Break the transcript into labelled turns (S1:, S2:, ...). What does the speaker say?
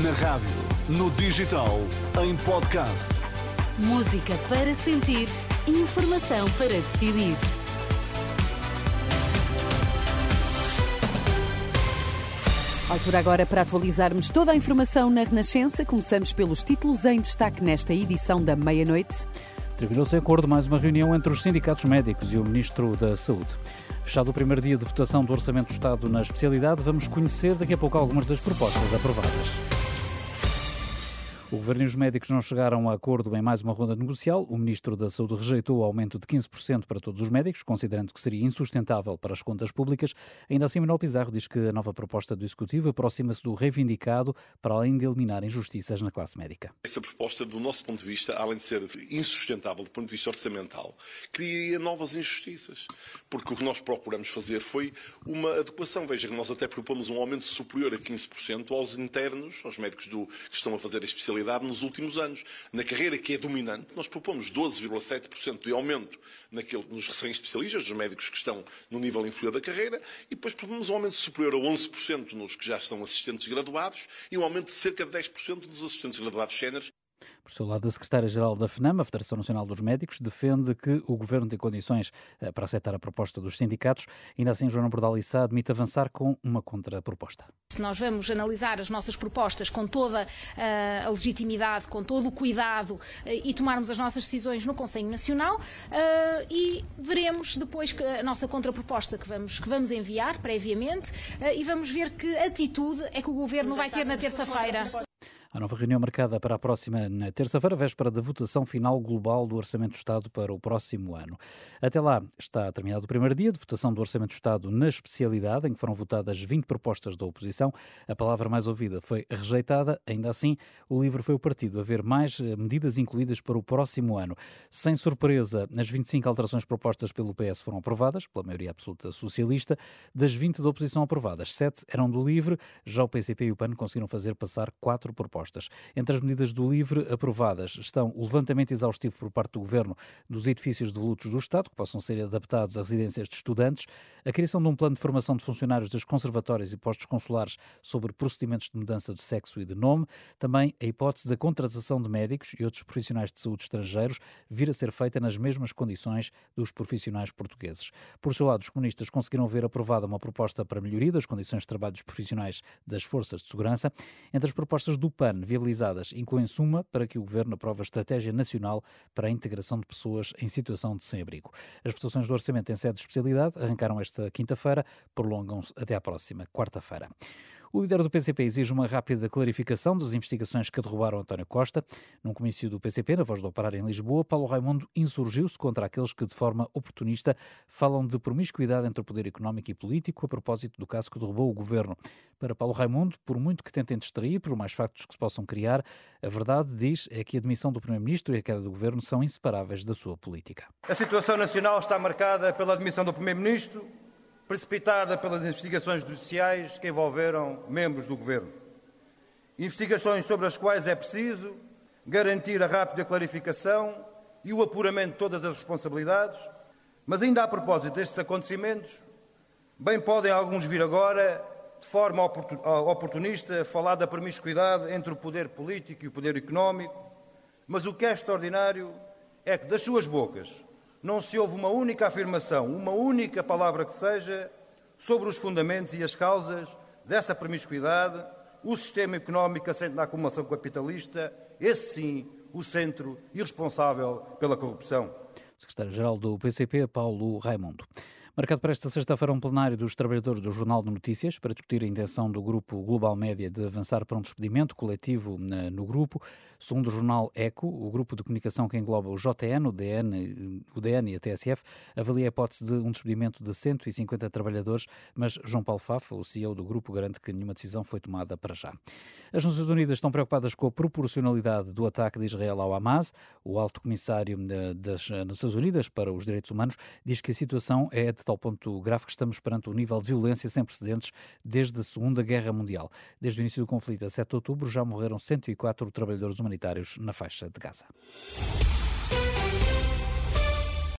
S1: Na rádio, no digital, em podcast.
S2: Música para sentir, informação para decidir. Altura agora para atualizarmos toda a informação na Renascença. Começamos pelos títulos em destaque nesta edição da meia-noite.
S3: Terminou-se acordo mais uma reunião entre os sindicatos médicos e o Ministro da Saúde. Fechado o primeiro dia de votação do Orçamento do Estado na especialidade, vamos conhecer daqui a pouco algumas das propostas aprovadas. O Governo e os médicos não chegaram a acordo em mais uma ronda negocial. O Ministro da Saúde rejeitou o aumento de 15% para todos os médicos, considerando que seria insustentável para as contas públicas. Ainda assim, Manuel Pizarro diz que a nova proposta do Executivo aproxima-se do reivindicado para além de eliminar injustiças na classe médica.
S4: Essa proposta, do nosso ponto de vista, além de ser insustentável do ponto de vista orçamental, criaria novas injustiças. Porque o que nós procuramos fazer foi uma adequação. Veja que nós até propomos um aumento superior a 15% aos internos, aos médicos do, que estão a fazer a especialidade nos últimos anos. Na carreira que é dominante, nós propomos 12,7% de aumento naquele, nos recém-especialistas, dos médicos que estão no nível inferior da carreira, e depois propomos um aumento superior a 11% nos que já são assistentes graduados e um aumento de cerca de 10% dos assistentes graduados séniores.
S3: Por seu lado, a secretária-geral da FNAM, a Federação Nacional dos Médicos, defende que o governo tem condições eh, para aceitar a proposta dos sindicatos. Ainda assim, Joana Bordalissá admite avançar com uma contraproposta.
S5: Se nós vamos analisar as nossas propostas com toda uh, a legitimidade, com todo o cuidado uh, e tomarmos as nossas decisões no Conselho Nacional e veremos depois a nossa contraproposta que vamos, que vamos enviar previamente e vamos ver que atitude é que o governo vai ter na terça-feira.
S3: A nova reunião marcada para a próxima terça-feira, véspera da votação final global do Orçamento do Estado para o próximo ano. Até lá está terminado o primeiro dia de votação do Orçamento do Estado na especialidade, em que foram votadas 20 propostas da oposição. A palavra mais ouvida foi rejeitada. Ainda assim, o livro foi o partido a ver mais eh, medidas incluídas para o próximo ano. Sem surpresa, as 25 alterações propostas pelo PS foram aprovadas, pela maioria absoluta socialista. Das 20 da oposição aprovadas, 7 eram do LIVRE. Já o PCP e o PAN conseguiram fazer passar 4 propostas propostas. Entre as medidas do LIVRE aprovadas estão o levantamento exaustivo por parte do Governo dos edifícios devolutos do Estado, que possam ser adaptados a residências de estudantes, a criação de um plano de formação de funcionários dos conservatórios e postos consulares sobre procedimentos de mudança de sexo e de nome, também a hipótese da contratação de médicos e outros profissionais de saúde estrangeiros vir a ser feita nas mesmas condições dos profissionais portugueses. Por seu lado, os comunistas conseguiram ver aprovada uma proposta para melhoria das condições de trabalho dos profissionais das forças de segurança. Entre as propostas do PAN, viabilizadas incluem-se uma para que o Governo aprove a Estratégia Nacional para a Integração de Pessoas em Situação de Sem-Abrigo. As votações do Orçamento em sede de especialidade arrancaram esta quinta-feira, prolongam-se até à próxima quarta-feira. O líder do PCP exige uma rápida clarificação das investigações que derrubaram António Costa. Num comício do PCP, na Voz do Operário em Lisboa, Paulo Raimundo insurgiu-se contra aqueles que, de forma oportunista, falam de promiscuidade entre o poder económico e político a propósito do caso que derrubou o governo. Para Paulo Raimundo, por muito que tentem distrair, por mais factos que se possam criar, a verdade, diz, é que a admissão do Primeiro-Ministro e a queda do governo são inseparáveis da sua política.
S6: A situação nacional está marcada pela admissão do Primeiro-Ministro precipitada pelas investigações judiciais que envolveram membros do Governo. Investigações sobre as quais é preciso garantir a rápida clarificação e o apuramento de todas as responsabilidades, mas ainda a propósito destes acontecimentos, bem podem alguns vir agora, de forma oportunista, falar da promiscuidade entre o poder político e o poder económico, mas o que é extraordinário é que das suas bocas não se ouve uma única afirmação, uma única palavra que seja, sobre os fundamentos e as causas dessa promiscuidade, o sistema económico assente na acumulação capitalista, esse sim, o centro e responsável pela corrupção.
S3: Secretário-Geral do PCP, Paulo Raimundo. Marcado para esta sexta-feira um plenário dos trabalhadores do Jornal de Notícias para discutir a intenção do grupo Global Média de avançar para um despedimento coletivo no grupo. Segundo o jornal ECO, o grupo de comunicação que engloba o JN, o DN, o DN e a TSF, avalia a hipótese de um despedimento de 150 trabalhadores, mas João Paulo Fafa, o CEO do grupo, garante que nenhuma decisão foi tomada para já. As Nações Unidas estão preocupadas com a proporcionalidade do ataque de Israel ao Hamas. O alto comissário eh, das Nações Unidas para os Direitos Humanos diz que a situação é de de tal ponto grave que estamos perante um nível de violência sem precedentes desde a Segunda Guerra Mundial. Desde o início do conflito, a 7 de outubro, já morreram 104 trabalhadores humanitários na faixa de Gaza.